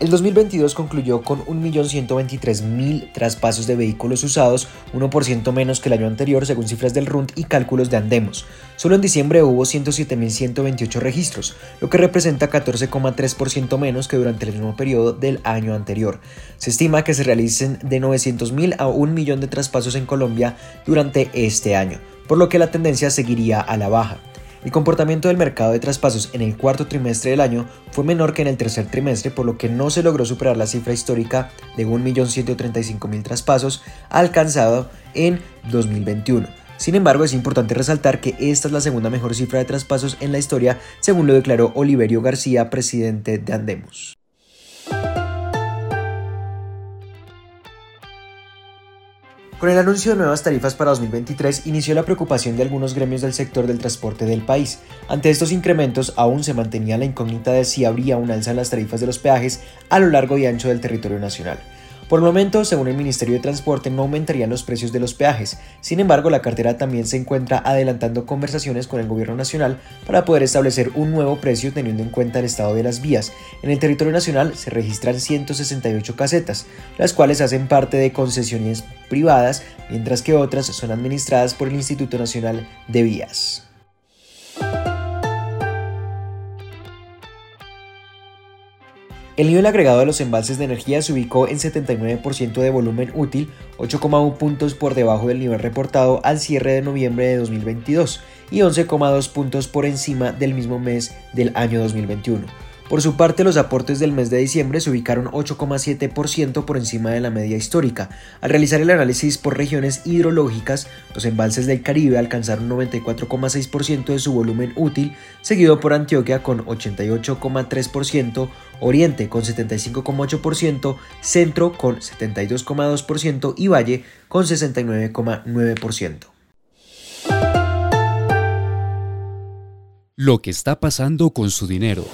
El 2022 concluyó con 1.123.000 traspasos de vehículos usados, 1% menos que el año anterior según cifras del RUND y cálculos de Andemos. Solo en diciembre hubo 107.128 registros, lo que representa 14,3% menos que durante el mismo periodo del año anterior. Se estima que se realicen de 900.000 a 1 millón de traspasos en Colombia durante este año, por lo que la tendencia seguiría a la baja. El comportamiento del mercado de traspasos en el cuarto trimestre del año fue menor que en el tercer trimestre, por lo que no se logró superar la cifra histórica de 1.135.000 traspasos alcanzado en 2021. Sin embargo, es importante resaltar que esta es la segunda mejor cifra de traspasos en la historia, según lo declaró Oliverio García, presidente de Andemos. Con el anuncio de nuevas tarifas para 2023 inició la preocupación de algunos gremios del sector del transporte del país. Ante estos incrementos aún se mantenía la incógnita de si habría un alza en las tarifas de los peajes a lo largo y ancho del territorio nacional. Por el momento, según el Ministerio de Transporte, no aumentarían los precios de los peajes. Sin embargo, la cartera también se encuentra adelantando conversaciones con el gobierno nacional para poder establecer un nuevo precio teniendo en cuenta el estado de las vías. En el territorio nacional se registran 168 casetas, las cuales hacen parte de concesiones privadas, mientras que otras son administradas por el Instituto Nacional de Vías. El nivel agregado de los embalses de energía se ubicó en 79% de volumen útil, 8,1 puntos por debajo del nivel reportado al cierre de noviembre de 2022 y 11,2 puntos por encima del mismo mes del año 2021. Por su parte, los aportes del mes de diciembre se ubicaron 8,7% por encima de la media histórica. Al realizar el análisis por regiones hidrológicas, los embalses del Caribe alcanzaron 94,6% de su volumen útil, seguido por Antioquia con 88,3%, Oriente con 75,8%, Centro con 72,2% y Valle con 69,9%. Lo que está pasando con su dinero.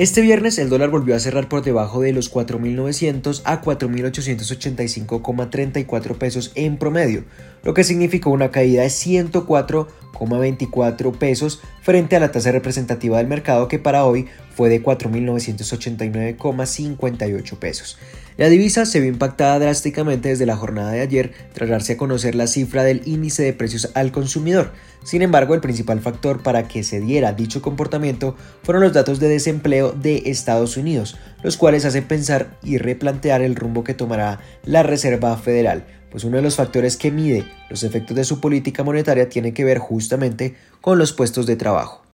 Este viernes el dólar volvió a cerrar por debajo de los 4.900 a 4.885,34 pesos en promedio, lo que significó una caída de 104,24 pesos frente a la tasa representativa del mercado que para hoy fue de 4.989,58 pesos. La divisa se vio impactada drásticamente desde la jornada de ayer tras darse a conocer la cifra del índice de precios al consumidor. Sin embargo, el principal factor para que se diera dicho comportamiento fueron los datos de desempleo de Estados Unidos, los cuales hacen pensar y replantear el rumbo que tomará la Reserva Federal, pues uno de los factores que mide los efectos de su política monetaria tiene que ver justamente con los puestos de trabajo.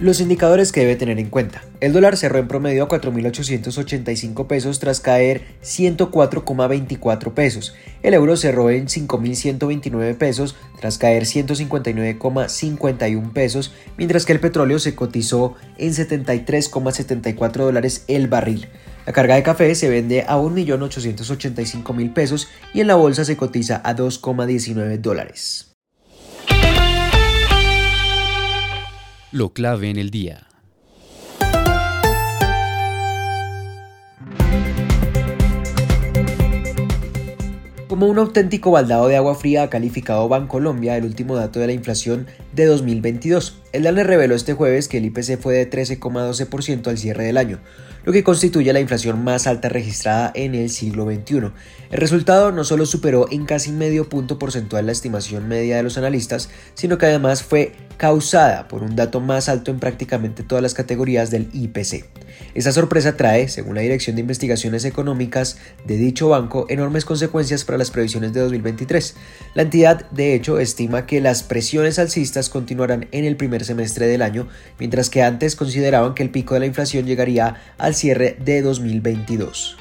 Los indicadores que debe tener en cuenta. El dólar cerró en promedio a 4.885 pesos tras caer 104,24 pesos. El euro cerró en 5.129 pesos tras caer 159,51 pesos, mientras que el petróleo se cotizó en 73,74 dólares el barril. La carga de café se vende a 1.885.000 pesos y en la bolsa se cotiza a 2,19 dólares. Lo clave en el día. Como un auténtico baldado de agua fría ha calificado Bancolombia el último dato de la inflación de 2022. El DANE reveló este jueves que el IPC fue de 13,12% al cierre del año, lo que constituye la inflación más alta registrada en el siglo XXI. El resultado no solo superó en casi medio punto porcentual la estimación media de los analistas, sino que además fue causada por un dato más alto en prácticamente todas las categorías del IPC. Esta sorpresa trae, según la Dirección de Investigaciones Económicas de dicho banco, enormes consecuencias para las previsiones de 2023. La entidad, de hecho, estima que las presiones alcistas continuarán en el primer semestre del año, mientras que antes consideraban que el pico de la inflación llegaría al cierre de 2022.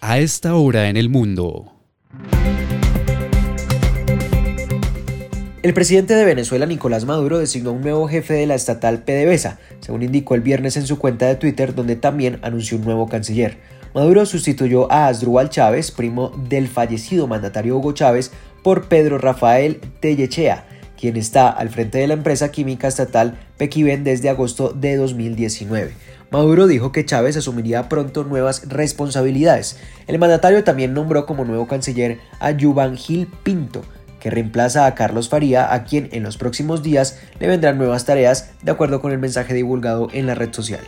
A esta hora en el mundo. El presidente de Venezuela, Nicolás Maduro, designó un nuevo jefe de la estatal PDVSA, según indicó el viernes en su cuenta de Twitter, donde también anunció un nuevo canciller. Maduro sustituyó a Asdrúbal Chávez, primo del fallecido mandatario Hugo Chávez, por Pedro Rafael Tellechea, quien está al frente de la empresa química estatal Pequiven desde agosto de 2019. Maduro dijo que Chávez asumiría pronto nuevas responsabilidades. El mandatario también nombró como nuevo canciller a Yuban Gil Pinto, que reemplaza a Carlos Faría, a quien en los próximos días le vendrán nuevas tareas, de acuerdo con el mensaje divulgado en la red social.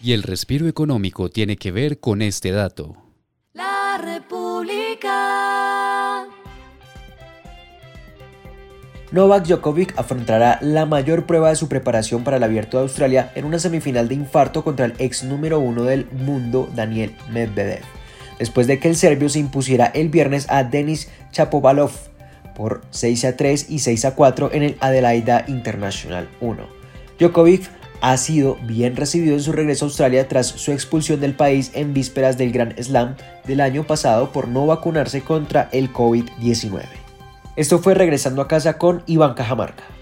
Y el respiro económico tiene que ver con este dato. La República. Novak Djokovic afrontará la mayor prueba de su preparación para el Abierto de Australia en una semifinal de infarto contra el ex número uno del mundo, Daniel Medvedev después de que el serbio se impusiera el viernes a Denis Chapovalov por 6 a 3 y 6 a 4 en el Adelaida International 1. Djokovic ha sido bien recibido en su regreso a Australia tras su expulsión del país en vísperas del Grand Slam del año pasado por no vacunarse contra el COVID-19. Esto fue regresando a casa con Iván Cajamarca.